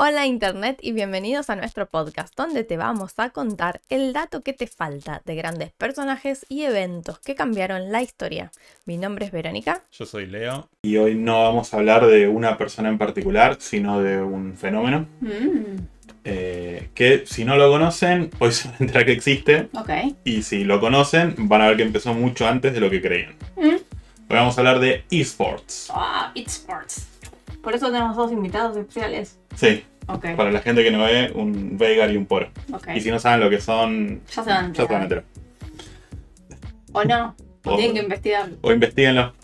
Hola Internet y bienvenidos a nuestro podcast donde te vamos a contar el dato que te falta de grandes personajes y eventos que cambiaron la historia. Mi nombre es Verónica. Yo soy Leo. Y hoy no vamos a hablar de una persona en particular, sino de un fenómeno. Mm, eh, que si no lo conocen, hoy se van a enterar que existe. ok. Y si lo conocen, van a ver que empezó mucho antes de lo que creían. Mm. Hoy vamos a hablar de esports. Ah, it's sports. Por eso tenemos dos invitados especiales. Sí, Para la gente que no ve, un Veigar y un Poro. Y si no saben lo que son, Ya se van a ya se van a enterar. enterar. ¿O no? O tienen que investigar. O investiguenlo.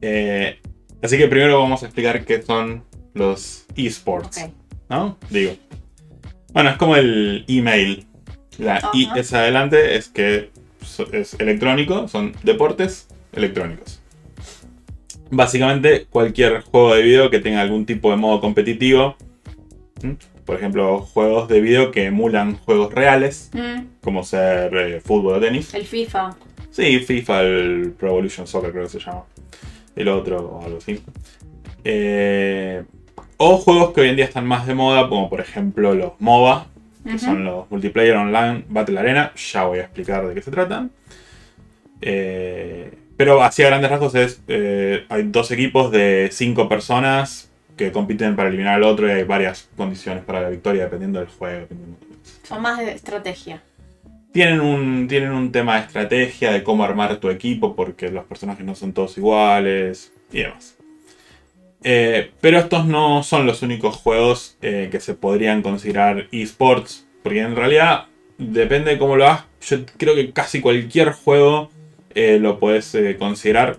Eh, así que primero vamos a explicar qué son los esports. ¿no? Digo. Bueno, es como el email. La I Ajá. es adelante, es que es electrónico, son deportes electrónicos. Básicamente cualquier juego de video que tenga algún tipo de modo competitivo. Por ejemplo, juegos de video que emulan juegos reales, Mm, como ser eh, fútbol o tenis. el FIFA. Sí, FIFA, el Pro Evolution Soccer creo que se llama. El otro o algo así. Eh, o juegos que hoy en día están más de moda, como por ejemplo los MOBA, que son los Multiplayer Online Battle Arena. Ya voy a explicar de qué se tratan. Eh, pero así a grandes rasgos es, eh, hay dos equipos de cinco personas que compiten para eliminar al otro y hay varias condiciones para la victoria dependiendo del juego. Son más de estrategia. tienen un, tienen un tema de estrategia de cómo armar tu equipo, porque los personajes no son todos iguales y demás. Eh, pero estos no son los únicos juegos eh, que se podrían considerar esports, porque en realidad depende de cómo lo hagas. Yo creo que casi cualquier juego eh, lo puedes considerar,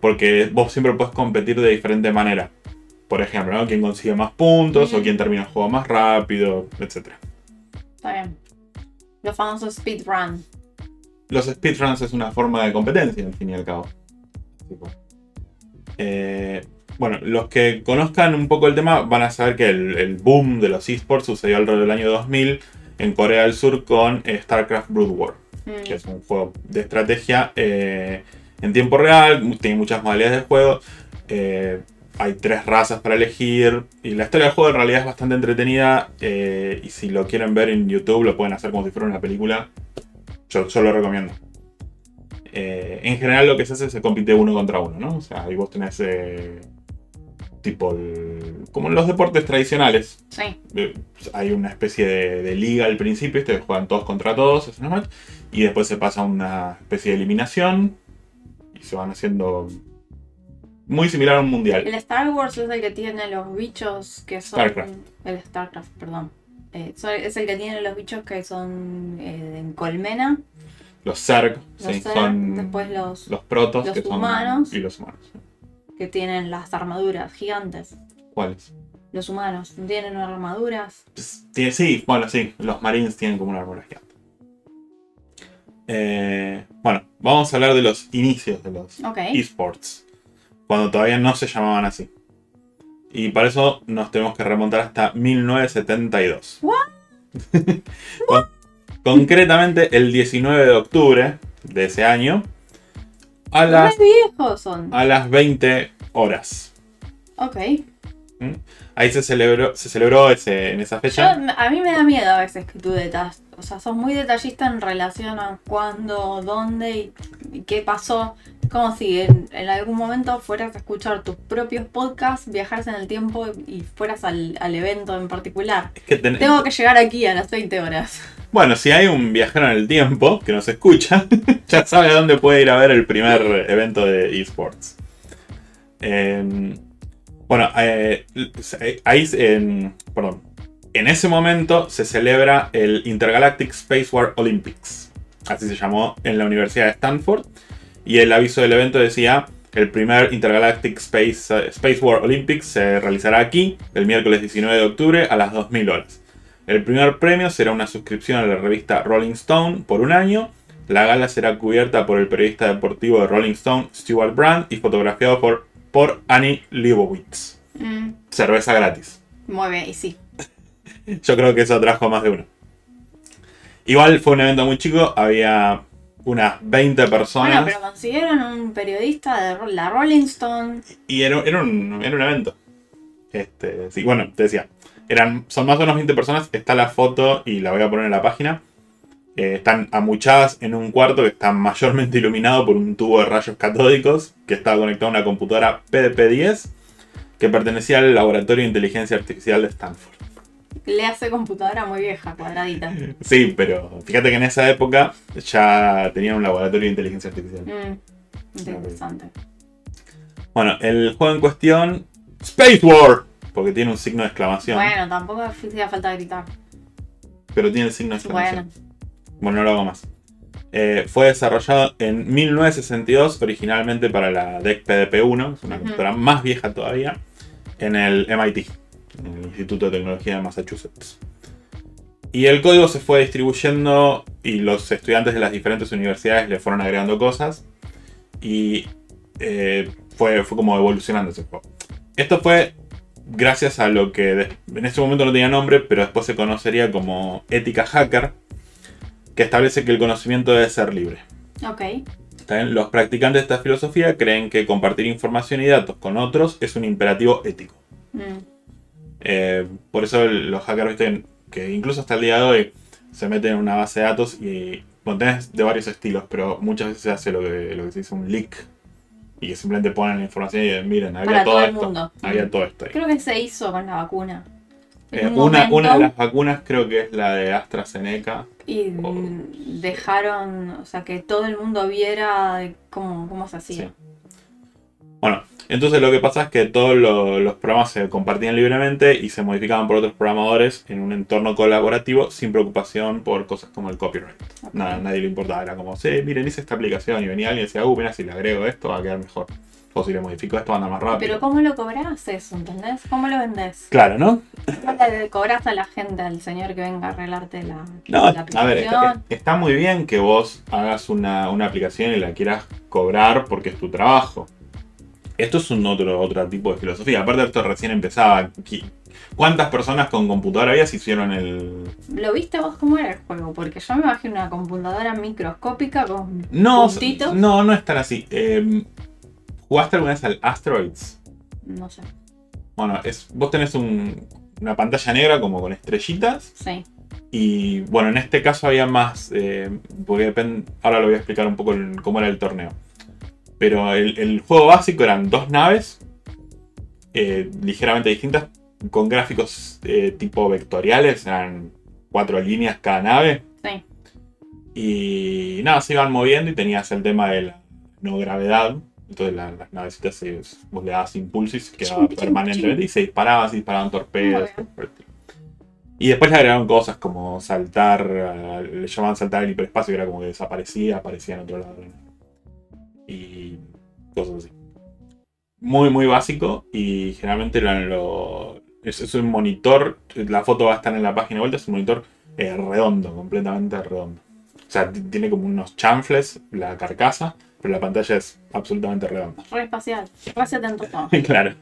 porque vos siempre puedes competir de diferente manera. Por ejemplo, ¿no? quién consigue más puntos o quién termina el juego más rápido, etc. Está bien. Los famosos speedrun. Los speedruns es una forma de competencia, al fin y al cabo. Eh, bueno, los que conozcan un poco el tema van a saber que el, el boom de los esports sucedió alrededor del año 2000 en Corea del Sur con eh, StarCraft Brood War, Mm, que es un juego de estrategia eh, en tiempo real, tiene muchas modalidades de juego. eh, hay tres razas para elegir. Y la historia del juego en realidad es bastante entretenida. eh, y si lo quieren ver en YouTube, lo pueden hacer como si fuera una película. Yo, yo lo recomiendo. Eh, en general, lo que se hace es se compite uno contra uno, ¿no? O sea, ahí vos tenés. eh, tipo. el- como en los deportes tradicionales. Sí. hay una especie de, de liga al principio, que juegan todos contra todos, es una match, y después se pasa a una especie de eliminación. Y se van haciendo. Muy similar a un mundial. El Star Wars es el que tiene los bichos que son. Starcraft. El Starcraft, perdón. Eh, es el que tiene los bichos que son eh, en colmena. Los Zerg, Los sí, Zerg, son después los los protos los que son. humanos. Y los humanos. que tienen las armaduras gigantes. ¿Cuáles? Los humanos tienen armaduras. Pues, tiene- sí, bueno, sí, los Marines tienen como una armadura gigante. Eh, bueno, vamos a hablar de los inicios de los Ok. esports, cuando todavía no se llamaban así. Y para eso nos tenemos que remontar hasta 1972. What? Con- concretamente el 19 de octubre de ese año, a las, viejos son. a las 20 horas. Ok. Ahí se celebró, se celebró ese, en esa Yo, fecha. a mí me da miedo a veces que tú detalles. O sea, sos muy detallista en relación a cuándo, dónde y, qué pasó. Como si en, en algún momento fueras a escuchar tus propios podcasts, viajaras en el tiempo y fueras al, al evento en particular. Es que ten- Tengo que llegar aquí a las 20 horas. Bueno, si hay un viajero en el tiempo que nos escucha, ya sabe a dónde puede ir a ver el primer evento de esports. Eh, bueno, eh, ahí, en, perdón, en ese momento se celebra el Intergalactic Space War Olympics, así se llamó en la Universidad de Stanford, y el aviso del evento decía, el primer Intergalactic Space, Space War Olympics se realizará aquí el miércoles 19 de octubre a las 2000 horas. El primer premio será una suscripción a la revista Rolling Stone por un año. La gala será cubierta por el periodista deportivo de Rolling Stone, Stuart Brand, y fotografiado por, por Annie Leibovitz. Mm, Cerveza gratis. muy bien, y sí. Yo creo que eso atrajo a más de uno. Igual fue un evento muy chico, había unas 20 personas. Bueno, pero consiguieron un periodista de la Rolling Stone. Y era, era un, era un evento. Este, sí, bueno, te decía, eran, son más o menos 20 personas. Está la foto y la voy a poner en la página. Eh, están amuchadas en un cuarto que está mayormente iluminado por un tubo de rayos catódicos que estaba conectado a una computadora PDP-10 que pertenecía al Laboratorio de Inteligencia Artificial de Stanford. Le hace computadora muy vieja, cuadradita. Sí, pero fíjate que en esa época ya tenían un laboratorio de inteligencia artificial. Mm, interesante. Bueno, el juego en cuestión, Space War, porque tiene un signo de exclamación, Bueno, tampoco hacía falta gritar. pero tiene el signo de exclamación. Bueno, Bueno, no lo hago más. Eh, fue desarrollado en 1962, originalmente para la DEC PDP-1, es una Ujú. computadora más vieja todavía, en el MIT, en el Instituto de Tecnología de Massachusetts. Y el código se fue distribuyendo y los estudiantes de las diferentes universidades le fueron agregando cosas y eh, fue, fue como evolucionando ese juego. Esto fue gracias a lo que en ese momento no tenía nombre, pero después se conocería como ética hacker, que establece que el conocimiento debe ser libre. ok. ¿Está bien? Los practicantes de esta filosofía creen que compartir información y datos con otros es un imperativo ético. Mm, Eh, por eso el- los hackers, viste, que incluso hasta el día de hoy se meten en una base de datos y bueno, tenés de varios estilos, pero muchas veces se hace lo que, lo que se dice un leak. Y que simplemente ponen la información y miren, había Para todo, todo el esto. mundo. Había todo esto ahí. Creo que se hizo con la vacuna. Eh, un una, momento, una de las vacunas creo que es la de AstraZeneca. Y dejaron, o sea, que todo el mundo viera cómo, cómo se hacía. Sí. Bueno, entonces lo que pasa es que todos lo- los programas se compartían libremente y se modificaban por otros programadores en un entorno colaborativo sin preocupación por cosas como el copyright. Nada, nadie le importaba, era como, sí, miren, hice esta aplicación y venía alguien y decía, uh, mira, si le agrego esto va a quedar mejor. O si le modifico esto va a andar más rápido. Pero ¿cómo lo cobras eso? ¿Entendés? ¿Cómo lo vendés? Claro, ¿no? ¿Cómo le cobras a la gente, al señor que venga a arreglarte la, No, la a ver, está, aplicación? está muy bien que vos hagas una, una aplicación y la quieras cobrar porque es tu trabajo. Esto es un otro, otro tipo de filosofía. Aparte, esto recién empezaba. ¿Cuántas personas con computadora había se hicieron el. ¿Lo viste vos cómo era el juego? Porque yo me imagino una computadora microscópica con No, puntitos. no, no es tan así. Eh, ¿Jugaste alguna vez al Asteroids? No sé. Bueno, es, vos tenés un- una pantalla negra como con estrellitas. Sí. Y bueno, en este caso había más, eh, porque depende, ahora lo voy a explicar un poco el- cómo era el torneo. Pero el, el juego básico eran dos naves, eh, ligeramente distintas, con gráficos eh, tipo vectoriales, eran cuatro líneas cada nave. Sí. Y nada, se iban moviendo y tenías el tema de la no gravedad. Entonces la- las navecitas se, vos le dabas impulsos y se quedaba permanentemente y se disparaban, se disparaban torpedos. Y después le agregaron cosas como saltar, eh, le llamaban saltar el hiperespacio, que era como que desaparecía, aparecía en otro lado. Y cosas así. Muy, muy básico y generalmente lo, es, es un monitor, la foto va a estar en la página de vuelta, es un monitor eh, redondo, completamente redondo. O sea, tiene como unos chanfles la carcasa, pero la pantalla es absolutamente redonda. Re espacial. Re 70 todo. claro.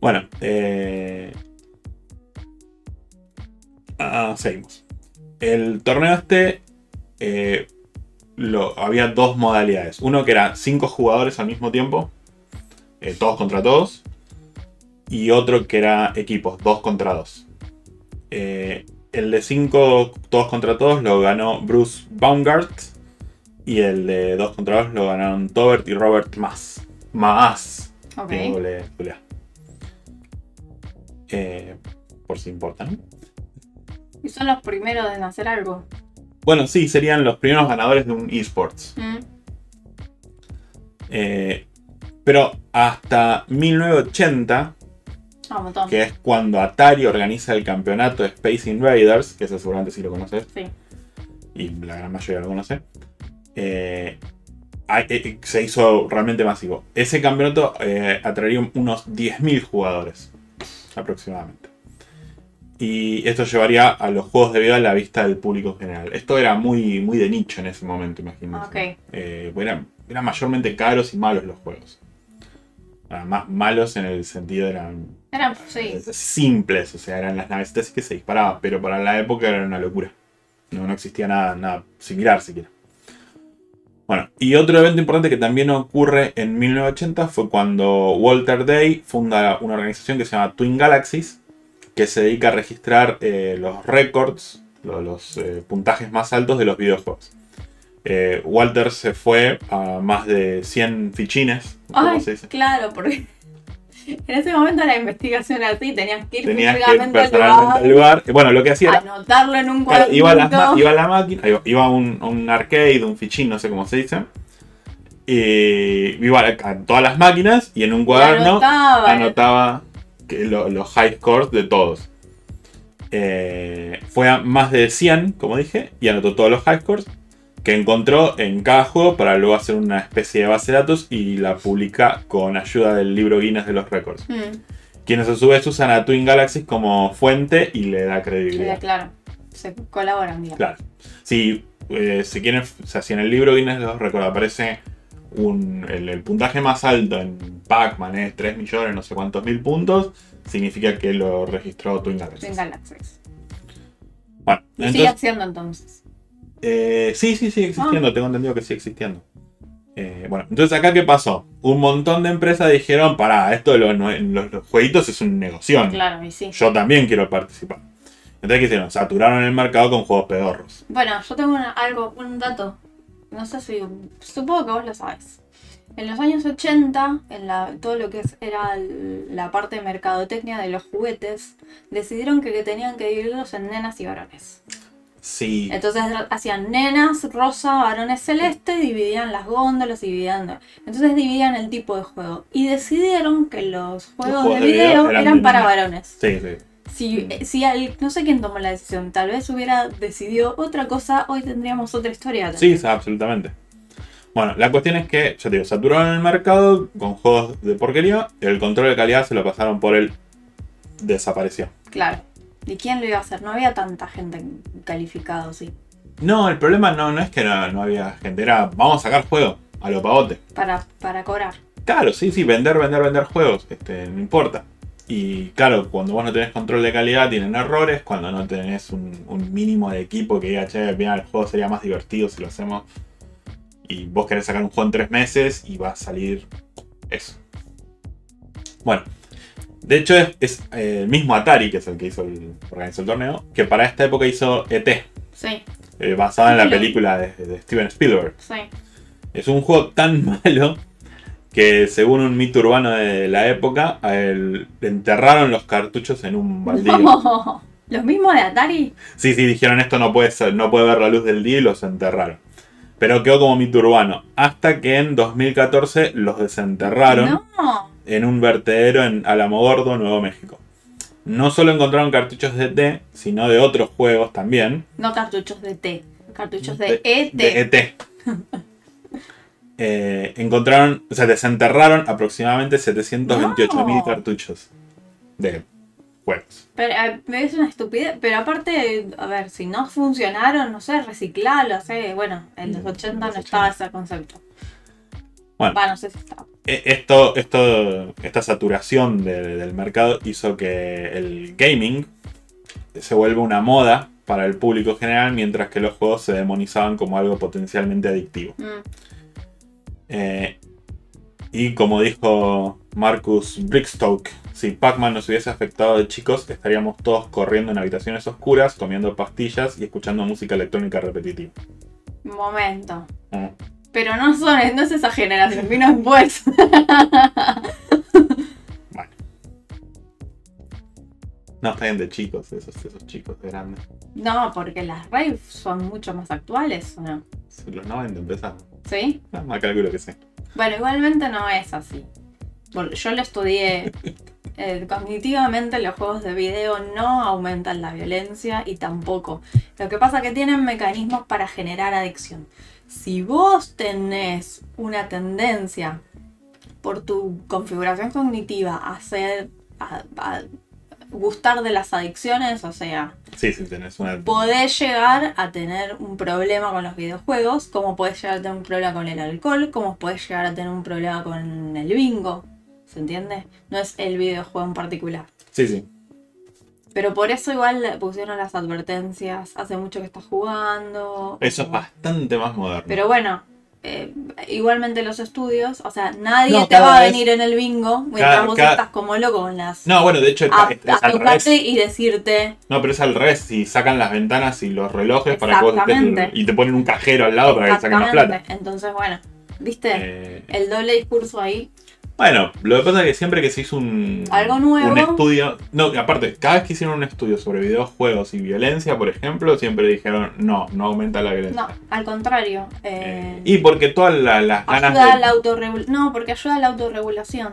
Bueno, eh... ah, seguimos. El torneo este eh, lo, había dos modalidades. Uno que era cinco jugadores al mismo tiempo, eh, todos contra todos. Y otro que era equipos, dos contra dos. El de cinco todos contra todos lo ganó Bruce Baumgart. Y el de dos contra dos lo ganaron Tobert y Robert Maas. Maas. Ok. Tiene doble- doble A. Eh, por si importan. Y son los primeros en hacer algo. Bueno, sí, serían los primeros ganadores de un esports. Mm, Eh, pero hasta 1980, ah, un montón. que es cuando Atari organiza el campeonato de Space Invaders, que seguramente sí lo conoces, Sí. y la gran mayoría lo conoce, eh, hay- eh, se hizo realmente masivo. Ese campeonato eh, atraería unos 10.000 jugadores aproximadamente. Y esto llevaría a los juegos de vida a la vista del público en general. Esto era muy, muy de nicho en ese momento, imagínense. Ok. Eh, eran, eran mayormente caros y malos los juegos. Además, malos en el sentido eran Eran, sí. simples, o sea, eran las navecitas que se disparaban, pero para la época era una locura. No, no existía nada, nada similar siquiera. Bueno, y otro evento importante que también ocurre en 1980 fue cuando Walter Day funda una organización que se llama Twin Galaxies, que se dedica a registrar eh, los récords, lo- los, eh, puntajes más altos de los videojuegos. Eh, Walter se fue a más de 100 fichines, ¿cómo Ay, se dice? claro, porque en ese momento la investigación era así, tenías que ir Tenías que ir físicamente al personalmente al lugar, Bueno, lo que hacía era anotarlo en un Claro, cuadernito. iba, a las ma- iba a la máquina, iba- a un, arcade, un fichín, no sé cómo se dice. Y iba a, a todas las máquinas y en un cuaderno anotaba. anotaba que lo- los high scores de todos. Eh, fue a más de 100, como dije, y anotó todos los high scores que encontró en juego para luego hacer una especie de base de datos y la publica con ayuda del libro Guinness de los récords. Mm, Quienes a su vez usan a Twin Galaxies como fuente y le da credibilidad. queda claro. Se colaboran, digamos. Claro. Si, eh, si quieren, o sea, si en el libro Guinness de los récords aparece un, el, el puntaje más alto en Pac-Man es 3 millones, no sé cuántos mil puntos, significa que lo registró Twin Galaxies. Twin Galaxies. Bueno, Y sigue entonces, haciendo entonces. Eh, sí, sí, sigue Ah. existiendo, tengo entendido que sigue existiendo. Eh, bueno, entonces acá qué pasó? Un montón de empresas dijeron, pará, esto de los, los- los jueguitos es un negocio. Claro, y sí. Yo también quiero participar. Entonces, ¿qué hicieron? Saturaron el mercado con juegos pedorros. Bueno, yo tengo una- algo, un dato. No sé si. Supongo que vos lo sabes. En los años 80, en la, todo lo que era la parte de mercadotecnia de los juguetes, decidieron que, que tenían que dividirlos en nenas y varones. Sí. Entonces hacían nenas rosa, varones celeste, dividían las góndolas, dividían. Entonces dividían el tipo de juego. Y decidieron que los juegos, juegos de de video, video eran para varones. Sí, sí. Si, Mm. si al- no sé quién tomó la decisión, tal vez hubiera decidido otra cosa, hoy tendríamos otra historia. Sí, sí, absolutamente. Bueno, la cuestión es que, ya te digo, saturaron el mercado con juegos de porquería. El control de calidad se lo pasaron por el desapareció. Claro. ¿Y quién lo iba a hacer? No había tanta gente calificada, sí. No, el problema no, no es que no, no había gente, era vamos a sacar juegos a lo pavote. Para, para cobrar. Claro, sí, sí, vender, vender, vender juegos, este, no importa. Y claro, cuando vos no tenés control de calidad tienen errores, cuando no tenés un, un mínimo de equipo que diga, che, mira, el juego sería más divertido si lo hacemos. Y vos querés sacar un juego en tres meses y va a salir eso. Bueno, de hecho es, es, eh, el mismo Atari, que es el que hizo el, organizó el torneo, que para esta época hizo ET, Sí, eh, basada en la película de, de Steven Spielberg. sí. Es un juego tan malo que según un mito urbano de la época, enterraron los cartuchos en un baldío. No. ¿Los mismos de Atari? Sí, sí, dijeron esto no puede ser, no puede ver la luz del día y los enterraron. Pero quedó como mito urbano. Hasta que en 2014 los desenterraron No. En un vertedero en Alamogordo, Nuevo México. No solo encontraron cartuchos de T, sino de otros juegos también. No cartuchos de T. Cartuchos de, ET. de ET. Eh, encontraron, o sea, desenterraron aproximadamente 728 mil No. cartuchos de juegos. Pero eh, es una estupidez. Pero aparte, a ver, si no funcionaron, no sé, reciclarlos. sé Bueno, en los Mm, 80 en no los estaba 80. ese concepto. Bueno. Va, no sé si estaba. Eh, Esto, esto, esta saturación de- del mercado hizo que el gaming se vuelva una moda para el público general, mientras que los juegos se demonizaban como algo potencialmente adictivo. Mm. Eh, y como dijo Marcus Brickstoke, si Pac-Man nos hubiese afectado de chicos, estaríamos todos corriendo en habitaciones oscuras, comiendo pastillas y escuchando música electrónica repetitiva. Momento. Mm. Pero no son, no es esa generación, vino después. Bueno. No, está bien de chicos, esos, esos chicos de grandes. No, porque las raves son mucho más actuales, ¿o no? Los 90 empezaron. ¿Sí? Ah, más calculo que sí. Bueno, igualmente no es así. Yo lo estudié. Eh, cognitivamente los juegos de video no aumentan la violencia y tampoco. Lo que pasa es que tienen mecanismos para generar adicción. Si vos tenés una tendencia por tu configuración cognitiva a hacer, a- a gustar de las adicciones, o sea, Sí, sí, tenés una. podés llegar a tener un problema con los videojuegos, como podés llegar a tener un problema con el alcohol, como podés llegar a tener un problema con el bingo. ¿Se entiende? No es el videojuego en particular. Sí, sí. Pero por eso igual le pusieron las advertencias. Hace mucho que estás jugando. Eso es bastante más moderno. Pero bueno, eh, igualmente los estudios, o sea, nadie No, te va a vez- venir en el bingo mientras Cada- vos cada- estás como loco con las. No, bueno, de hecho a, es, es a al revés. y decirte. No, pero es al revés. Si sacan las ventanas y los relojes para que vos estés- Exactamente. y te ponen un cajero al lado para que te saquen la plata. Exactamente. Entonces, bueno, ¿viste? Eh, El doble discurso ahí. Bueno, lo que pasa es que siempre que se hizo un, Algo nuevo. un estudio. No, aparte, cada vez que hicieron un estudio sobre videojuegos y violencia, por ejemplo, siempre dijeron no, no aumenta la No, violencia. al contrario. Eh, eh, y porque todas la- las ganas ayuda a de. la autorregulación. No, porque ayuda a la autorregulación.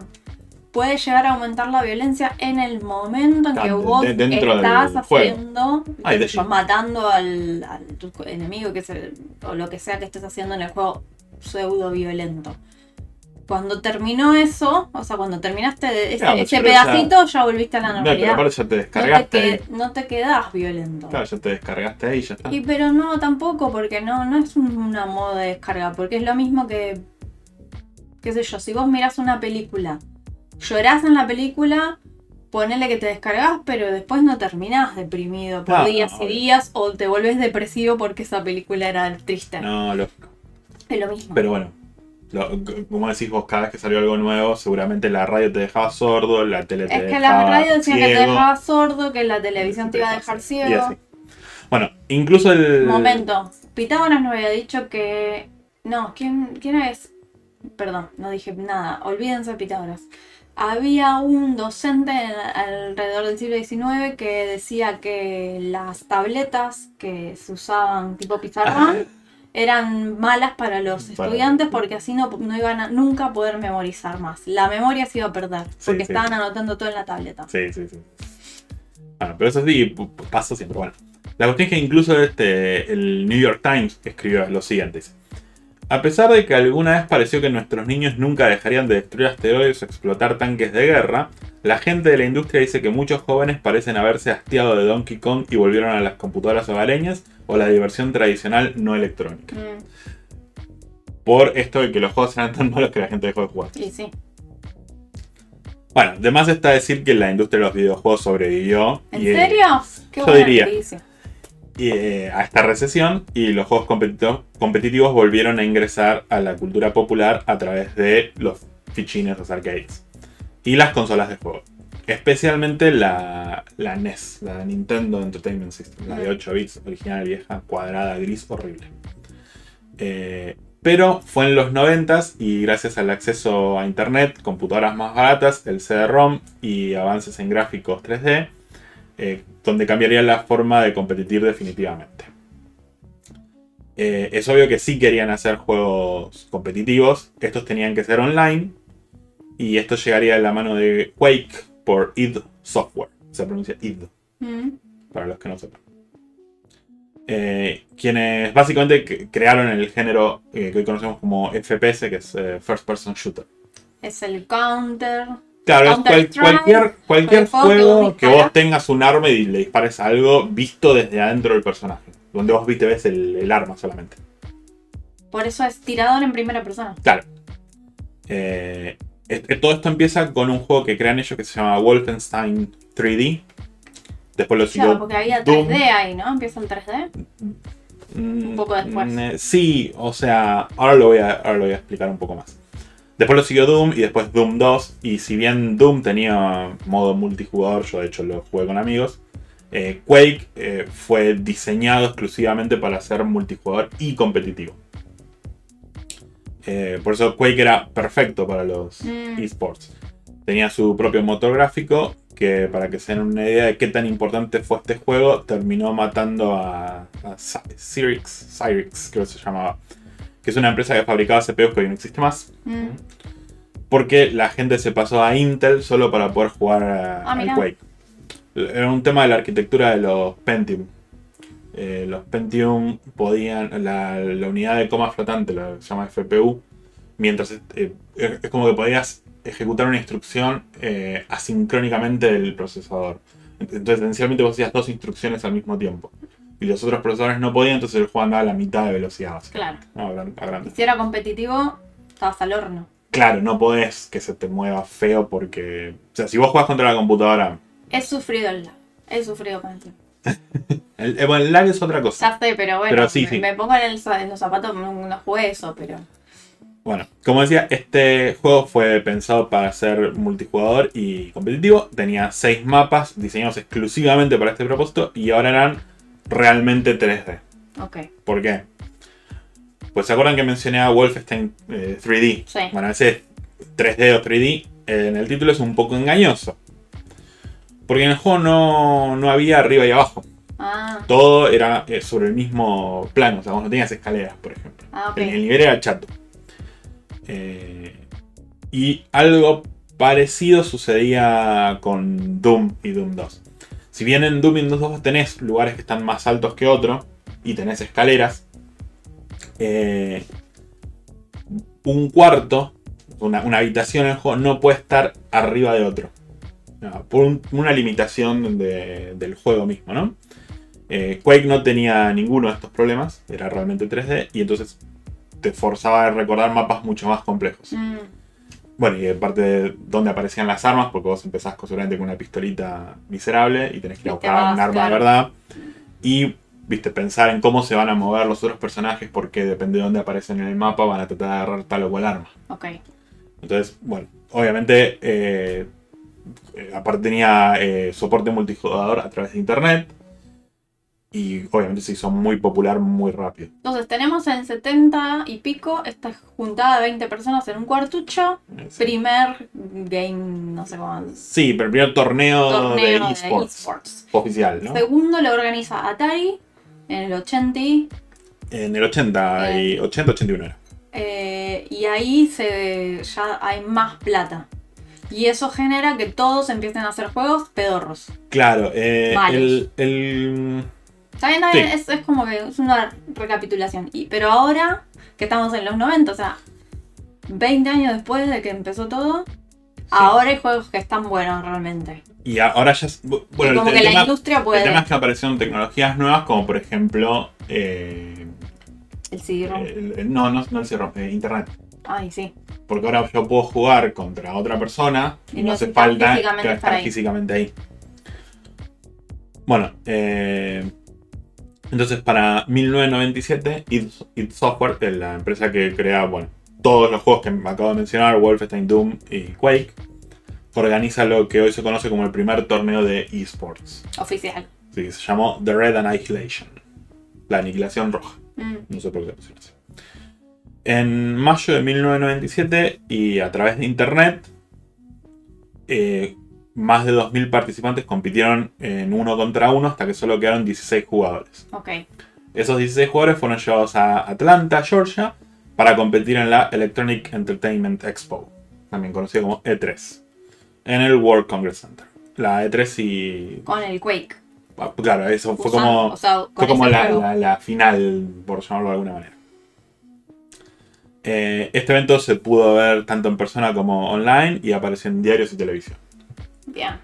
Puede llegar a aumentar la violencia en el momento en que vos estás haciendo, Ay, de yo, matando al, al enemigo que se, o lo que sea que estés haciendo en el juego pseudo violento. Cuando terminó eso, o sea, cuando terminaste de ese, ese ya- pedacito, ya volviste a la No, pero normalidad. aparte ya te No te, descargaste. no te quedás violento. Claro, ya te descargaste ahí y ya está. Y pero no, tampoco, porque no, no es un- una moda de descarga, porque es lo mismo que, qué sé yo, si vos mirás una película, llorás en la película, ponele que te descargas, pero después no terminás deprimido por No, días y días, o te volvés depresivo porque esa película era triste. No, lo- Es lo mismo. pero bueno. Lo- como decís vos, cada vez que salió algo nuevo, seguramente la radio te dejaba sordo, la tele te es que dejaba la radio decía que te dejaba sordo, que la televisión te iba a dejar Y ciego. así. Bueno, incluso el. Momento. Pitágoras nos había dicho que. No, ¿quién, quién es? Perdón, no dije nada. Olvídense de Pitágoras. Había un docente en- alrededor del siglo XIX que decía que las tabletas que se usaban tipo pizarrón eran malas para los Para- estudiantes porque así no, no iban a nunca poder memorizar más. La memoria se iba a perder porque sí. estaban anotando todo en la tableta. Sí, sí, sí. Bueno, pero eso sí, pasa siempre. Bueno, la cuestión es que incluso este, el New York Times escribió lo siguiente. dice, A pesar de que alguna vez pareció que nuestros niños nunca dejarían de destruir asteroides o explotar tanques de guerra, la gente de la industria dice que muchos jóvenes parecen haberse hastiado de Donkey Kong y volvieron a las computadoras hogareñas o la diversión tradicional no electrónica. Mm, Por esto de que los juegos eran tan malos que la gente dejó de jugar. y sí. Bueno, además está decir que la industria de los videojuegos sobrevivió. ¿En y, serio? Qué yo diría. noticia. Eh, a esta recesión y los juegos competito- competitivos volvieron a ingresar a la cultura popular a través de los fichines, los arcades y las consolas de juego. Especialmente la, la NES, la Nintendo Entertainment System, la de 8 bits, original vieja, cuadrada, gris, horrible. Eh, pero fue en los 90s y gracias al acceso a internet, computadoras más baratas, el CD-ROM y avances en gráficos 3D, eh, donde cambiaría la forma de competir definitivamente. Eh, es obvio que sí querían hacer juegos competitivos, estos tenían que ser online y esto llegaría de la mano de Quake por id Software, se pronuncia id Mm. para los que no sepan. Eh, quienes básicamente crearon el género que hoy conocemos como FPS, que es First Person Shooter. Es el counter. Claro, cual- cualquier, juego que vos tengas un arma y le dispares a algo visto desde adentro del personaje. Donde vos viste ves el, el arma solamente. Por eso es tirador en primera persona. Claro. Eh, es- todo esto empieza con un juego que crean ellos que se llama Wolfenstein 3D. Después lo siguió Claro, porque había Doom. 3D ahí, ¿no? Empieza el 3D. un poco después. Mm, Sí, o sea, ahora lo, voy a, ahora lo voy a explicar un poco más. Después lo siguió Doom y después Doom 2. Y si bien Doom tenía modo multijugador, yo de hecho lo jugué con amigos, eh, Quake eh, fue diseñado exclusivamente para ser multijugador y competitivo. Eh, por eso Quake era perfecto para los Mm. esports. Tenía su propio motor gráfico que para que se den una idea de qué tan importante fue este juego, terminó matando a, a Cy- Cyrix, Cyrix creo que se llamaba, que es una empresa que fabricaba CPUs que hoy no existe más, Mm. porque la gente se pasó a Intel solo para poder jugar a, Ah, al. Quake. Era un tema de la arquitectura de los Pentium. Eh, los Pentium podían, la, la unidad de coma flotante, lo que se llama FPU, mientras eh, es es como que podías ejecutar una instrucción eh, asincrónicamente del procesador. Entonces, esencialmente vos hacías dos instrucciones al mismo tiempo. Y los otros procesadores no podían, entonces el juego andaba a la mitad de velocidad. Claro. No, a grande. Si era competitivo, estabas al horno. Claro, no podés que se te mueva feo porque. O sea, si vos jugás contra la computadora. He sufrido el lag. He sufrido con el tiempo. El, eh, bueno, el lag es otra cosa. Ya sé, pero bueno, Pero sí, me, sí. me pongo en, el za- en los zapatos, no, no jugué eso, pero. Bueno, como decía, este juego fue pensado para ser multijugador y competitivo. Tenía seis mapas diseñados exclusivamente para este propósito y ahora eran realmente 3D. Ok. ¿Por qué? Pues se acuerdan que mencioné a Wolfenstein eh, 3D. Sí. Bueno, ese 3D o 3D eh, en el título es un poco engañoso. Porque en el juego no, no había arriba y abajo. Ah, Todo era eh, sobre el mismo plano. O sea, vos no tenías escaleras, por ejemplo. ah, ok. El, el nivel era chato. Eh, y algo parecido sucedía con Doom y Doom 2. Si bien en Doom y Doom 2 tenés lugares que están más altos que otros y tenés escaleras, eh, un cuarto, una, habitación en el juego, no puede estar arriba de otro. Por un- una limitación de- del juego mismo, ¿no? Eh, Quake no tenía ninguno de estos problemas, era realmente 3D y entonces te forzaba a recordar mapas mucho más complejos. Mm, Bueno, y aparte de dónde aparecían las armas, porque vos empezás seguramente con una pistolita miserable y tenés que ir a buscar vas, un arma claro. de verdad. Y, viste, pensar en cómo se van a mover los otros personajes, porque depende de dónde aparecen en el mapa, van a tratar de agarrar tal o cual arma. ok. Entonces, bueno, obviamente, eh, eh, aparte tenía eh, soporte multijugador a través de internet. Y obviamente se hizo muy popular muy rápido. Entonces tenemos en 70 y pico esta juntada de 20 personas en un cuartucho. Eh, sí. Primer game, no sé cómo. Sí, pero el primer torneo, Torneo de esports oficial, ¿no? Segundo lo organiza Atari en el 80 En el 80 y 80-81 era. eh, y ahí se ya hay más plata. Y eso genera que todos empiecen a hacer juegos pedorros. Claro, eh, el- Está bien, está bien, Sí. es, es como que es una recapitulación. Y, pero ahora que estamos en los 90, o sea, 20 años después de que empezó todo, ahora hay juegos que están buenos realmente. Y ahora ya. es- bu- y Bueno, como el, que el la tema, industria el puede. tema es que aparecieron tecnologías nuevas, como por ejemplo. eh, El CD-ROM. el- el- no, no, no el CD-ROM, eh, Internet. Ay, sí. Porque ahora yo puedo jugar contra otra persona y, Y no hace falta físicamente estar estar ahí. físicamente ahí. Bueno, eh, entonces para 1997, id, id Software, que es la empresa que crea bueno, todos los juegos que me acabo de mencionar, Wolfenstein, Doom y Quake, organiza lo que hoy se conoce como el primer torneo de esports. Oficial. Sí, se llamó The Red Annihilation, la aniquilación roja. Mm. No sé por qué pusieron así. En mayo de 1997 y a través de internet, eh, más de 2.000 participantes compitieron en uno contra uno hasta que solo quedaron 16 jugadores. Ok. Esos 16 jugadores fueron llevados a Atlanta, Georgia, para competir en la Electronic Entertainment Expo, también conocida como E3, en el World Congress Center. La E3 y... Con el Quake. ah, Claro, eso fue Usando- como... o sea, con Fue como la- la final, por llamarlo de alguna manera. Eh, este evento se pudo ver tanto en persona como online y apareció en diarios y televisión. Bien.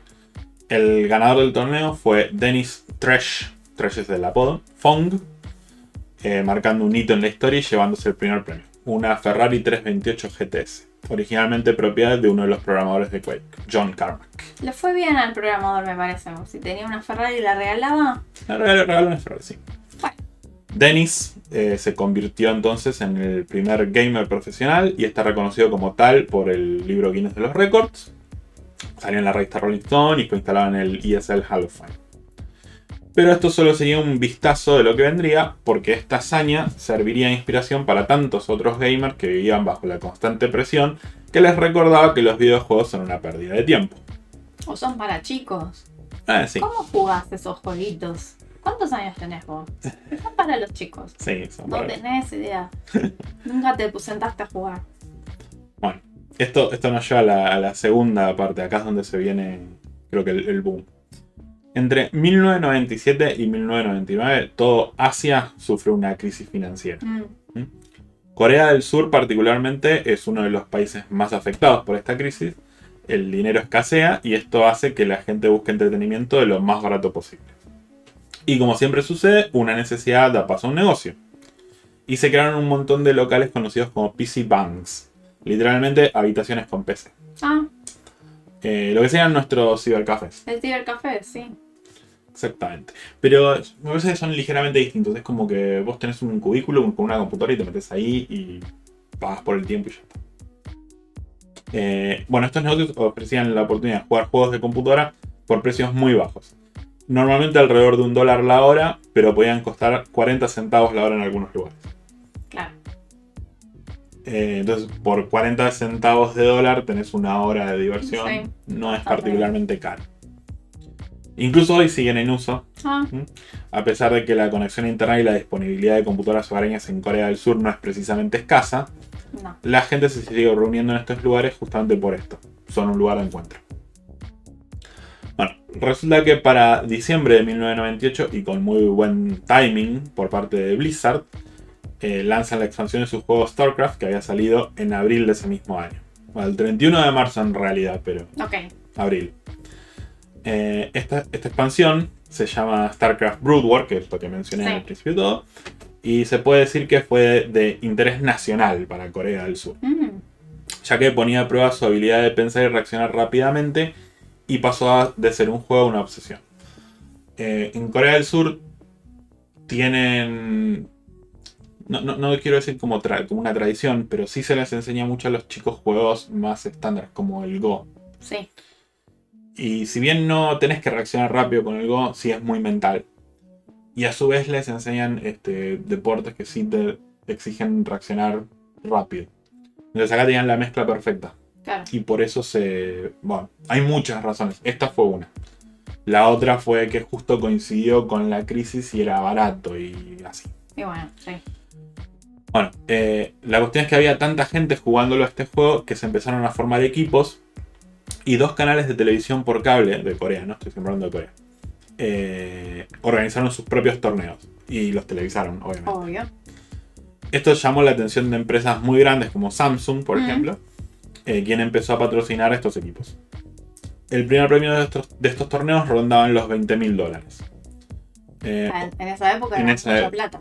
El ganador del torneo fue Dennis Tresh, Tresh es del apodo, Fong, eh, marcando un hito en la historia y llevándose el primer premio. Una Ferrari 328 GTS, originalmente propiedad de uno de los programadores de Quake, John Carmack. Le fue bien al programador, me parece. Si tenía una Ferrari y la regalaba. Regaló, regaló una Ferrari, sí. Bueno. Dennis eh, se convirtió entonces en el primer gamer profesional y está reconocido como tal por el libro Guinness de los Records. Salió en la revista Rolling Stone y fue instalado en el ESL Hall of Fame. Pero esto solo sería un vistazo de lo que vendría, porque esta hazaña serviría de inspiración para tantos otros gamers que vivían bajo la constante presión que les recordaba que los videojuegos son una pérdida de tiempo. O son para chicos. Ah, sí. ¿Cómo jugás esos jueguitos? ¿Cuántos años tenés vos? Están para los chicos. Sí, son No para- tenés idea. Nunca te sentaste a jugar. Bueno, esto, esto nos lleva a la, a la segunda parte. Acá es donde se viene, creo que el, el boom. Entre 1997 y 1999, todo Asia sufrió una crisis financiera. Mm, Corea del Sur particularmente es uno de los países más afectados por esta crisis. El dinero escasea y esto hace que la gente busque entretenimiento de lo más barato posible. Y como siempre sucede, una necesidad da paso a un negocio. Y se crearon un montón de locales conocidos como PC Banks. Literalmente habitaciones con PC. Ah, Eh, lo que sean nuestros cibercafés. el cibercafé, sí. Exactamente. Pero me parece que son ligeramente distintos. Es como que vos tenés un cubículo con una computadora y te metes ahí y pagas por el tiempo y ya está. Eh, bueno, estos negocios ofrecían la oportunidad de jugar juegos de computadora por precios muy bajos. Normalmente alrededor de un dólar la hora, pero podían costar 40 centavos la hora en algunos lugares. Eh, entonces, por 40 centavos de dólar tenés una hora de diversión. Sí. No es particularmente caro. Incluso hoy siguen en uso, Ah, a pesar de que la conexión a internet y la disponibilidad de computadoras hogareñas en Corea del Sur no es precisamente escasa. no. La gente se sigue reuniendo en estos lugares justamente por esto. Son un lugar de encuentro. Bueno, resulta que para diciembre de 1998 y con muy buen timing por parte de Blizzard, eh, lanzan la expansión de su juego StarCraft que había salido en abril de ese mismo año. Bueno, el 31 de marzo en realidad, pero Ok. abril. Eh, esta, esta expansión se llama StarCraft Brood War, que es lo que mencioné Sí. al principio de todo, y se puede decir que fue de interés nacional para Corea del Sur, Mm, ya que ponía a prueba su habilidad de pensar y reaccionar rápidamente y pasó a- de ser un juego a una obsesión. Eh, en Corea del Sur tienen... No, no- no quiero decir como, tra- como una tradición, pero sí se les enseña mucho a los chicos juegos más estándares, como el Go. sí. Y si bien no tenés que reaccionar rápido con el Go, sí es muy mental. Y a su vez les enseñan este, deportes que sí te exigen reaccionar rápido. Entonces acá tenían la mezcla perfecta. Claro. Y por eso se... Bueno, hay muchas razones. Esta fue una. La otra fue que justo coincidió con la crisis y era barato y así. Y bueno, sí. Bueno, eh, la cuestión es que había tanta gente jugándolo a este juego que se empezaron a formar equipos y dos canales de televisión por cable de Corea, no estoy hablando de Corea, eh, organizaron sus propios torneos y los televisaron, obviamente. Obvio. Esto llamó la atención de empresas muy grandes como Samsung, por Mm. ejemplo, eh, quien empezó a patrocinar estos equipos. El primer premio de estos, de estos torneos rondaban los 20 mil dólares. Eh, En, en esa época en era esa mucha plata.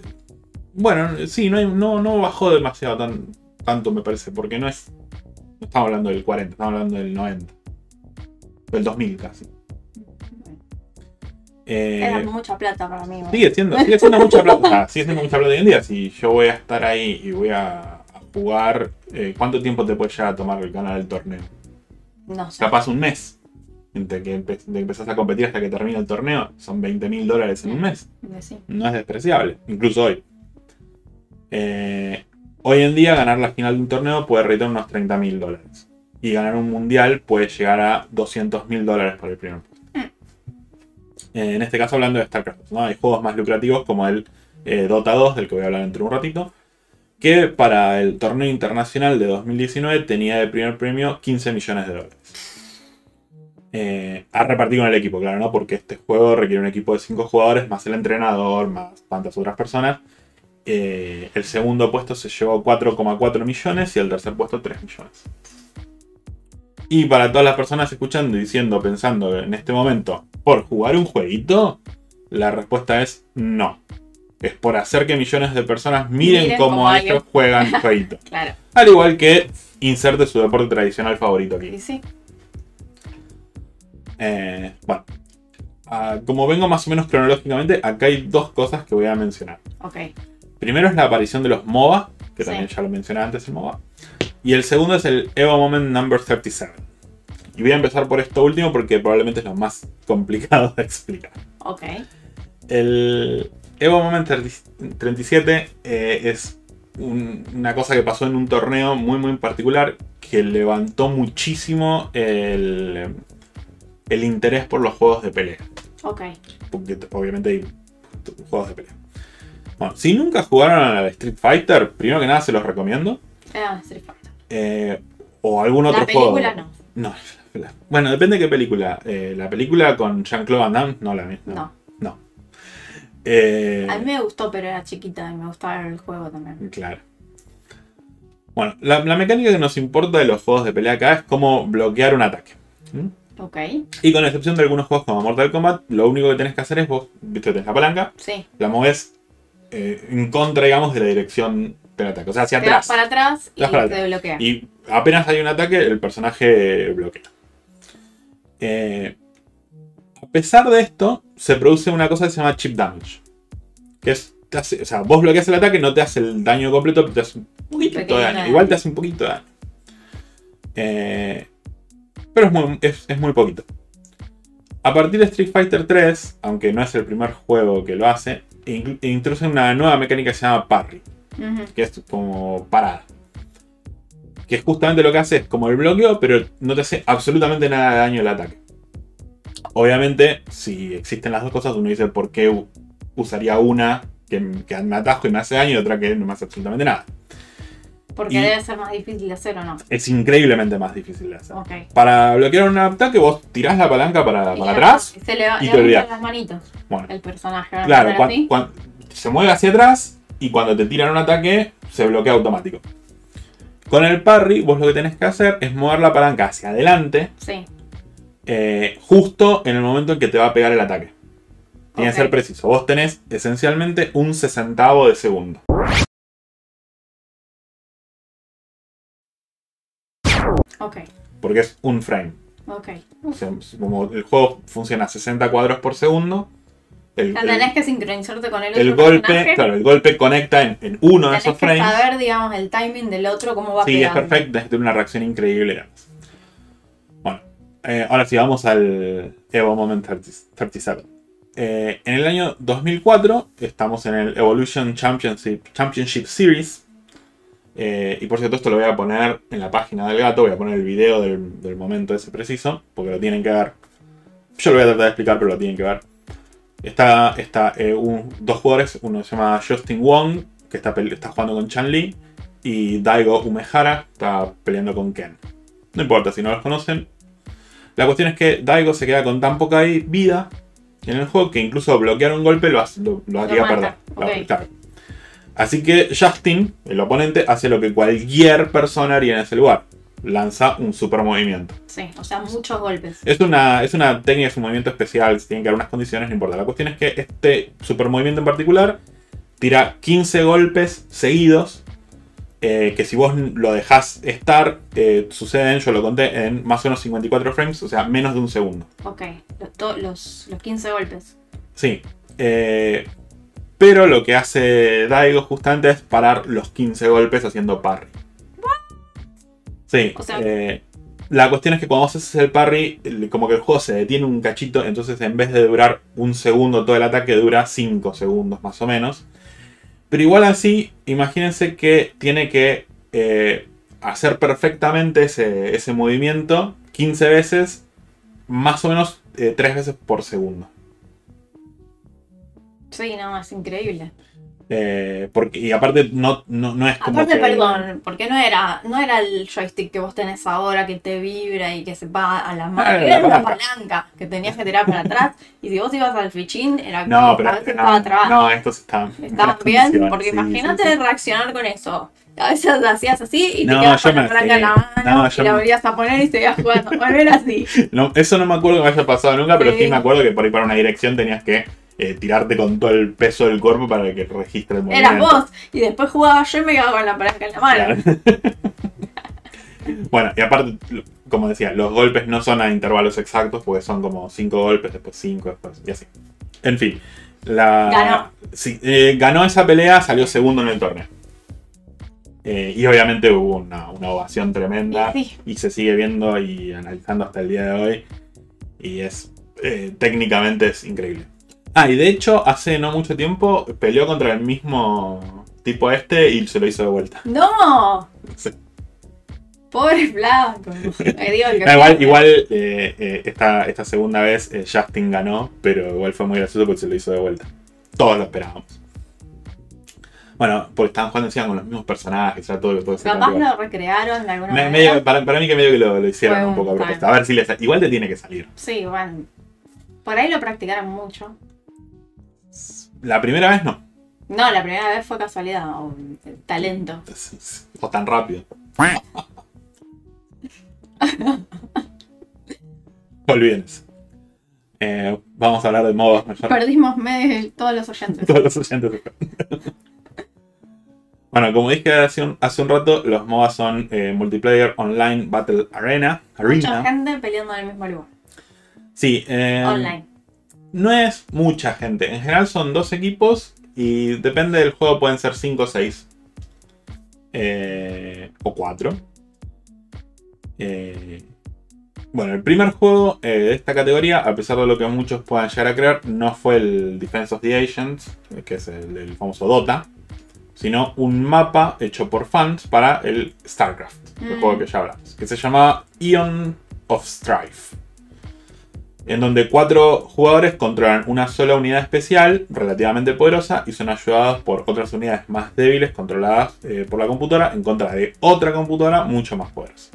Bueno, sí, no, hay- no, no bajó demasiado tan, tanto, me parece, porque no es. No estamos hablando del 40, estamos hablando del 90. Del 2000 casi. Eh, Era mucha plata para mí. sigue, siendo, sigue siendo mucha plata. ah, sigue siendo mucha plata hoy en día. Si yo voy a estar ahí y voy a, a jugar, eh, ¿cuánto tiempo te puede llegar a tomar el canal del torneo? No sé. Capaz un mes. Entre que, empe- de que empezás a competir hasta que termina el torneo, son 20 mil dólares en un mes. Sí. no es despreciable, incluso hoy. Eh, hoy en día ganar la final de un torneo puede retar unos 30 mil dólares. Y ganar un mundial puede llegar a 200 mil dólares por el primer puesto. Eh, en este caso hablando de StarCraft, ¿no? hay juegos más lucrativos como el eh, Dota 2, del que voy a hablar dentro de un ratito, que para el torneo internacional de 2019 tenía de primer premio 15 millones de dólares. Eh, a repartir con el equipo, claro, ¿no? Porque este juego requiere un equipo de 5 jugadores, más el entrenador, más tantas otras personas. Eh, el segundo puesto se llevó 4,4 millones y el tercer puesto 3 millones. Y para todas las personas escuchando y diciendo, pensando en este momento, por jugar un jueguito, la respuesta es no. Es por hacer que millones de personas miren, Miren cómo, cómo ellos juegan jueguitos. Claro. Al igual que inserte su deporte tradicional favorito aquí. Y sí. Eh, bueno, ah, como vengo más o menos cronológicamente, acá hay dos cosas que voy a mencionar. Ok. Primero es la aparición de los MOBA, que Sí. también ya lo mencioné antes el MOBA. Y el segundo es el Evo Moment Number 37. Y voy a empezar por esto último porque probablemente es lo más complicado de explicar. Ok. El Evo Moment 30 37 eh, es un- una cosa que pasó en un torneo muy muy particular que levantó muchísimo el, el interés por los juegos de pelea. Ok. Porque obviamente hay juegos de pelea. Bueno, si nunca jugaron a Street Fighter, primero que nada se los recomiendo. Un Street Fighter. Eh, o algún otro La película juego. no. No. la- Bueno, depende de qué película. Eh, la película con Jean-Claude Van Damme, no la vi. No. No. no. Eh, A mí me gustó, pero era chiquita y me gustaba el juego también. Claro. Bueno, la, la mecánica que nos importa de los juegos de pelea acá es cómo bloquear un ataque. ¿Mm? Ok. Y con excepción de algunos juegos como Mortal Kombat, lo único que tenés que hacer es vos, viste, tenés la palanca, Sí. la moves eh, en contra, digamos, de la dirección del ataque. O sea, hacia Te vas atrás. para atrás y Te vas para te atrás. bloquea. Y apenas hay un ataque, el personaje bloquea. Eh, a pesar de esto, se produce una cosa que se llama chip damage. Que es hace, o sea, vos bloqueas el ataque, no te hace el daño completo, pero te hace un poquito de daño. daño. Igual te hace un poquito de daño. Eh, pero es muy, es, es muy poquito. A partir de Street Fighter 3, aunque no es el primer juego que lo hace, introduce una nueva mecánica que se llama parry, que es como parada. Que es justamente lo que hace, es como el bloqueo, pero no te hace absolutamente nada de daño el ataque. Obviamente, si existen las dos cosas, uno dice por qué usaría una que, que me atajo y me hace daño y otra que no me hace absolutamente nada. Porque Y- debe ser más difícil de hacer o no. Es increíblemente más difícil de hacer. Para bloquear un ataque, vos tirás la palanca para, Y para atrás. Se le, y le te olvidás. las manitos. Bueno, El personaje. ¿van a claro, cuan- cuan- se mueve hacia atrás y cuando te tiran un ataque, se bloquea automático. Con el parry, vos lo que tenés que hacer es mover la palanca hacia adelante, Sí. eh, justo en el momento en que te va a pegar el ataque. Tiene que ser preciso. Vos tenés esencialmente un sesentavo de segundo. Ok. Porque es un frame. Ok. O sea, como el juego funciona a 60 cuadros por segundo. El, sea, el- tenés que sincronizarte con el otro el golpe, personaje. claro, el golpe conecta en, en uno de Tenés esos que frames. saber, digamos, el timing del otro, cómo va Sí, es pegando. perfecto, tenés que tener una reacción increíble. Bueno, eh, ahora sí, vamos al Evo Moment 30 37. Eh, en el año 2004 estamos en el Evolution Championship, Championship Series. Eh, y por cierto, esto lo voy a poner en la página del gato. Voy a poner el video del, del momento ese preciso, porque lo tienen que ver. Yo lo voy a tratar de explicar, pero lo tienen que ver. Está, está eh, un- dos jugadores, uno se llama Justin Wong, que está, está jugando con Chan Li, y Daigo Umehara está peleando con Ken. No importa si no los conocen. La cuestión es que Daigo se queda con tan poca vida en el juego que incluso bloquear un golpe lo, hace- lo, lo haría mata, perder. Claro. Así que Justin, el oponente, hace lo que cualquier persona haría en ese lugar. Lanza un super movimiento. Sí, o sea, muchos golpes. Es una, es una técnica, es un movimiento especial, tienen que haber unas condiciones, no importa. La cuestión es que este super movimiento en particular tira 15 golpes seguidos. eh, que si vos lo dejás estar, eh, suceden, yo lo conté, en más o menos 54 frames, o sea, menos de un segundo. Ok. Los, los, los 15 golpes. Sí. eh, pero lo que hace Daigo justamente es parar los 15 golpes haciendo parry. Sí. O sea- eh, la cuestión es que cuando haces el parry, como que el juego se detiene un cachito, entonces en vez de durar un segundo todo el ataque, dura 5 segundos más o menos. Pero igual así, imagínense que tiene que eh, hacer perfectamente ese, ese movimiento 15 veces, más o menos 3 veces por segundo. Sí, no, es increíble. Eh, porque, y aparte no, no, no es como Aparte, que- perdón, porque no era, no era el joystick que vos tenés ahora que te vibra y que se va a la mano. Ah, era una palanca. palanca que tenías que tirar para atrás. Y si vos ibas al fichín, era No, como pero a veces no, estaba trabado. no, estos estaban Estaban bien, porque sí, imagínate sí, sí. reaccionar con eso. A veces hacías así y te No, quedabas con la palanca en la mano No, y la me- volvías a poner y seguías jugando. Bueno, era así. No, eso no me acuerdo que me haya pasado nunca, pero sí. Sí. me acuerdo que por ir para una dirección tenías que eh, tirarte con todo el peso del cuerpo para que registre el movimiento. Eras vos. Y después jugaba yo y me quedaba con la palanca en la mano. Claro. bueno, y aparte, como decía, los golpes no son a intervalos exactos, porque son como 5 golpes, después 5, después y así. En fin. La, Ganó. Sí, eh, ganó esa pelea, salió segundo en el torneo. Eh, y obviamente hubo una, una ovación tremenda. Y sí. Y se sigue viendo y analizando hasta el día de hoy. Y es. técnicamente es increíble. Ah, y de hecho, hace no mucho tiempo peleó contra el mismo tipo este y se lo hizo de vuelta. ¡No! Sí. Pobre. Me digo que igual igual eh, eh, esta, esta segunda vez eh, Justin ganó, pero igual fue muy gracioso porque se lo hizo de vuelta. Todos lo esperábamos. Bueno, porque estaban jugando encima con los mismos personajes, era todo, todo Capaz lo recrearon de alguna Me- manera. medio- para, para mí que medio que lo, lo hicieron un un poco a propósito. A ver si les... Igual te tiene que salir. Sí, bueno. Por ahí lo practicaron mucho. La primera vez no. No, la primera vez fue casualidad o eh, talento. O tan rápido. Olviden eso. Eh, vamos a hablar de modos mejor. Perdimos medio todos los oyentes. Todos los oyentes. Bueno, como dije hace un, hace un rato, los MOBA son eh, Multiplayer Online Battle Arena. Mucha Arena. gente peleando en el mismo lugar. Sí, eh, Online. No es mucha gente. En general son dos equipos Y depende del juego, pueden ser 5 o 6. o 4. Eh, bueno, el primer juego eh, de esta categoría, a pesar de lo que muchos puedan llegar a creer, no fue el Defense of the Agents, que es el, famoso Dota, sino un mapa hecho por fans para el StarCraft, el juego mm. que ya hablamos, que se llamaba Eon of Strife. En donde cuatro jugadores controlan una sola unidad especial relativamente poderosa y son ayudados por otras unidades más débiles controladas eh, por la computadora en contra de otra computadora mucho más poderosa.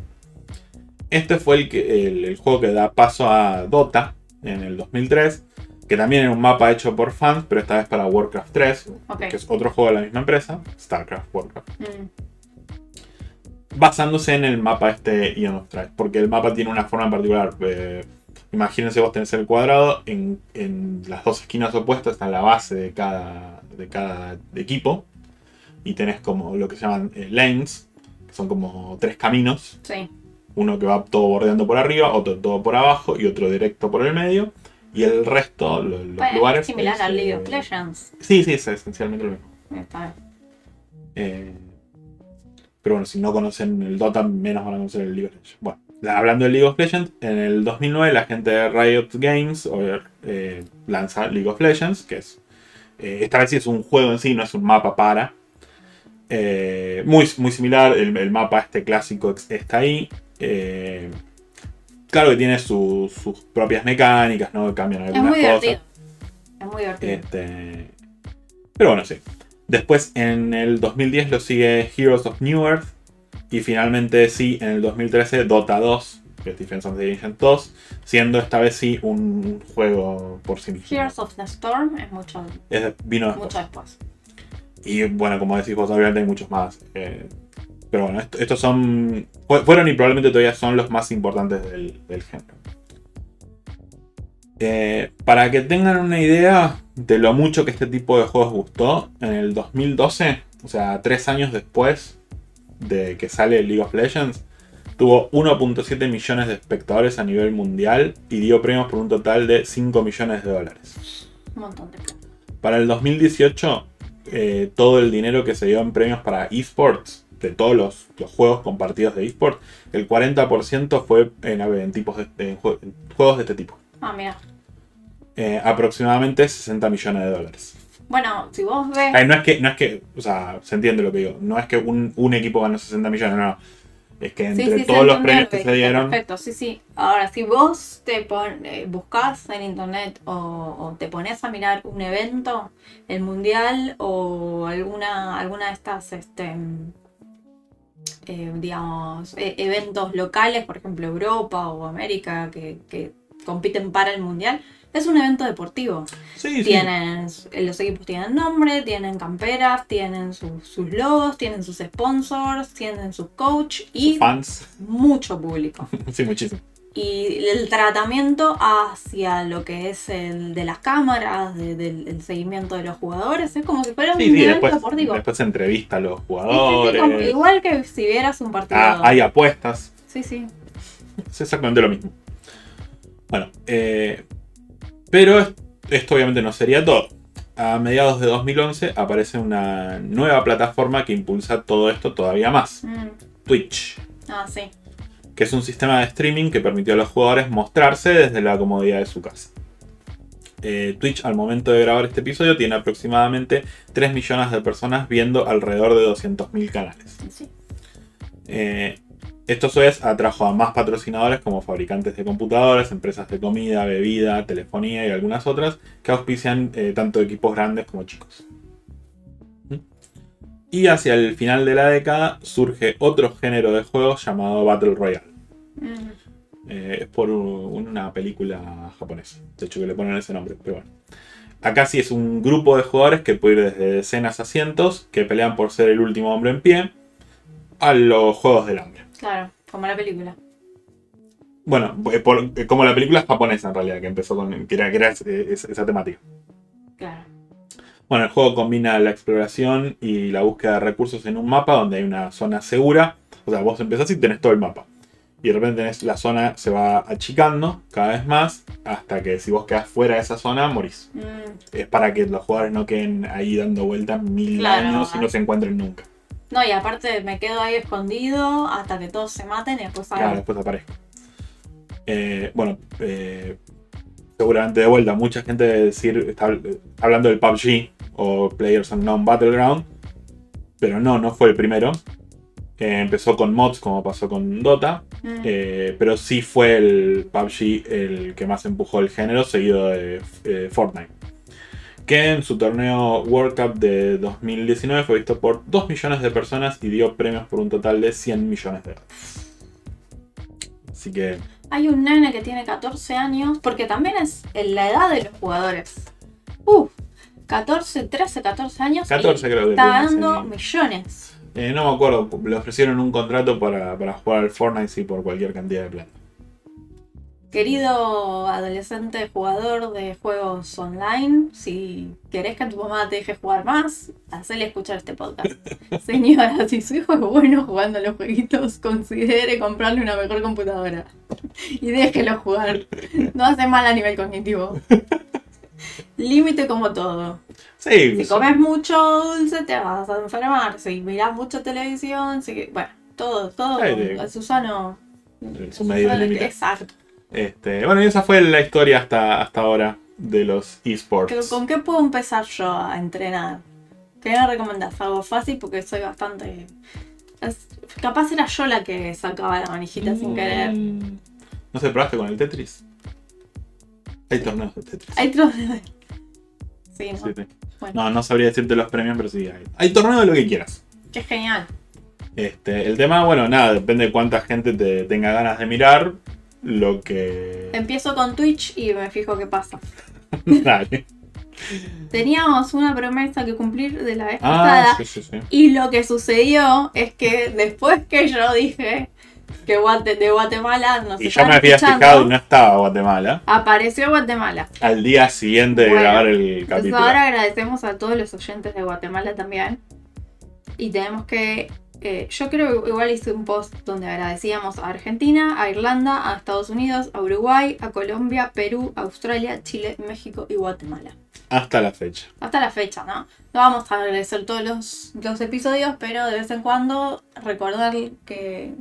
Este fue el, que, el, juego que da paso a Dota en el 2003, que también era un mapa hecho por fans, pero esta vez para Warcraft 3, que es otro juego de la misma empresa, StarCraft Warcraft. Mm. Basándose en el mapa este Ion of porque el mapa tiene una forma en particular. Eh, imagínense vos tenés el cuadrado, en, las dos esquinas opuestas está la base de cada, de cada equipo, y tenés como lo que se llaman eh, lanes, que son como tres caminos. Sí uno que va todo bordeando por arriba, otro todo por abajo y otro directo por el medio. Y el resto, los, lugares. Es similar al League of Legends. Sí, sí, es esencialmente lo mismo. Está eh, pero bueno, si no conocen el Dota, menos van a conocer el League of Legends. Bueno, hablando del League of Legends, en el 2009 la gente de Riot Games eh, lanza League of Legends, que es. Eh, esta vez sí es un juego en sí, no es un mapa para. muy, muy similar, el, el, mapa este clásico está ahí. Eh, claro que tiene sus propias mecánicas, ¿no? Cambian algunas es muy Divertido. Es muy divertido. Este, pero bueno, sí. Después en el 2010 lo sigue Heroes of New Earth. Y finalmente sí, en el 2013 Dota 2, que es Defense of the Ancient 2, siendo esta vez sí un juego por sí mismo. Heroes of the Storm es mucho, vino mucho después. Y bueno, como decís vos, obviamente hay muchos más. Eh, pero bueno, estos son. Fueron y probablemente todavía son los más importantes del, género. Eh, para que tengan una idea de lo mucho que este tipo de juegos gustó, en el 2012, o sea, tres años después de que sale League of Legends, tuvo 1.7 millones de espectadores a nivel mundial y dio premios por un total de 5 millones de dólares. Un montón de Para el 2018, eh, todo el dinero que se dio en premios para esports de todos los, juegos compartidos de eSport, el 40% fue en, tipos de, juegos de este tipo. Ah, mira. Eh, aproximadamente 60 millones de dólares. Bueno, si vos ves. no es que, no es que, o sea, se entiende lo que digo. No es que un, equipo ganó 60 millones, no. Es que entre todos los premios que se dieron. Perfecto, sí, sí. Ahora, si vos te pon, eh, buscas en internet o, te pones a mirar un evento, el mundial o alguna, alguna de estas este, eh, digamos, e-, eventos locales, por ejemplo Europa o América, que, compiten para el Mundial, es un evento deportivo. tienen, Los equipos tienen nombre, tienen camperas, tienen sus logos, tienen sus sponsors, tienen sus coach y fans. mucho público. sí, muchísimo y el tratamiento hacia lo que es el de las cámaras, del seguimiento de los jugadores, es como si fuera un sí, después, Después se entrevista a los jugadores. igual que si vieras un partido. Ah, hay apuestas. Sí, sí. Es exactamente lo mismo. Bueno, eh, pero esto obviamente no sería todo. A mediados de 2011 aparece una nueva plataforma que impulsa todo esto todavía más. Mm. Twitch. Ah, sí que es un sistema de streaming que permitió a los jugadores mostrarse desde la comodidad de su casa. Eh, Twitch al momento de grabar este episodio tiene aproximadamente 3 millones de personas viendo alrededor de 200.000 canales. Eh, esto a vez atrajo a más patrocinadores como fabricantes de computadoras, empresas de comida, bebida, telefonía y algunas otras que auspician eh, tanto equipos grandes como chicos. Y hacia el final de la década surge otro género de juegos llamado Battle Royale. Eh, es por una película japonesa. De hecho, que le ponen ese nombre, pero bueno. Acá sí es un grupo de jugadores que puede ir desde decenas a cientos que pelean por ser el último hombre en pie a los juegos del hambre. Claro, como la película. Bueno, eh, eh, como la película japonesa en realidad, que empezó con. que era, esa temática. Claro. Bueno, el juego combina la exploración y la búsqueda de recursos en un mapa donde hay una zona segura. O sea, vos empezás y tenés todo el mapa. y de repente tenés- la zona se va achicando cada vez más hasta que si vos quedás fuera de esa zona morís. Mm, Es para que los jugadores no queden ahí dando vueltas mil Claro, años y no se encuentren nunca. No, y aparte me quedo ahí escondido hasta que todos se maten y después Claro, salgo. después aparezco. Eh, bueno, eh, seguramente de vuelta, mucha gente decir, está habl- hablando del PUBG o Players Unknown Battleground, pero no, no fue el primero. Eh, empezó con mods como pasó con Dota, Mm, eh, pero sí fue el PUBG el que más empujó el género, seguido de eh, Fortnite. Que en su torneo World Cup de 2019 fue visto por 2 millones de personas y dio premios por un total de 100 millones de dólares. Así que Hay un nene que tiene 14 años, porque también es en la edad de los jugadores. Uh, 14, 13, 14 años. 14 y creo que Está dando millones. Eh, no me acuerdo, le ofrecieron un contrato para, para jugar al Fortnite sí, por cualquier cantidad de plata. Querido adolescente jugador de juegos online, si querés que tu mamá te deje jugar más, hacele escuchar este podcast. Señora, si su hijo es bueno jugando los jueguitos, considere comprarle una mejor computadora. Y déjelo jugar. No hace mal a nivel cognitivo. Límite como todo. Sí, Si comes mucho dulce te vas a enfermar. Si mirás mucha televisión, si... bueno, todo, todo Susano. Es un medio límite. Exacto. Este, bueno, y esa fue la historia hasta, hasta ahora de los esports. Pero, ¿Con qué puedo empezar yo a entrenar? ¿Qué me recomendás? Algo fácil porque soy bastante. es- capaz era yo la que sacaba la manijita sin querer. Mm. ¿No se probaste con el Tetris? Hay torneos de Tetris. Hay otro. Sí, ¿no? Sí, sí. Bueno, No, no sabría decirte los premios, pero sí hay. Hay torneos de lo que quieras. qué genial. Este, el tema, bueno, nada, depende de cuánta gente te tenga ganas de mirar. Lo que. Empiezo con Twitch y me fijo qué pasa. Dale. Teníamos una promesa que cumplir de la vez Ah, pasada. sí, sí, sí. Y lo que sucedió es que después que yo dije que de Guatemala nos Y yo me había fijado y no estaba Guatemala. apareció Guatemala. Al día siguiente de Bueno, grabar el capítulo. ahora agradecemos a todos los oyentes de Guatemala también. Y tenemos que... eh, yo creo que igual hice un post donde agradecíamos a Argentina, a Irlanda, a Estados Unidos, a Uruguay, a Colombia, Perú, Australia, Chile, México y Guatemala. Hasta la fecha. Hasta la fecha, ¿no? No vamos a agradecer todos los, los episodios, pero de vez en cuando recordar que,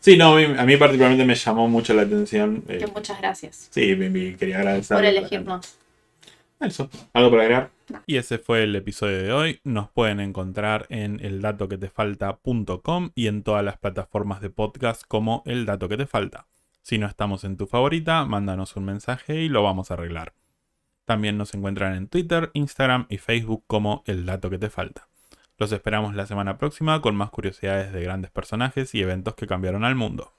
Sí, no, a mí, a mí particularmente me llamó mucho la atención. eh, que muchas gracias sí, quería agradecer. por elegirnos. Eso. ¿Algo para agregar? Y ese fue el episodio de hoy. Nos pueden encontrar en eldatoquetefalta.com y en todas las plataformas de podcast como El Dato Que Te Falta. Si no estamos en tu favorita, mándanos un mensaje y lo vamos a arreglar. También nos encuentran en Twitter, Instagram y Facebook como El Dato Que Te Falta. Los esperamos la semana próxima con más curiosidades de grandes personajes y eventos que cambiaron al mundo.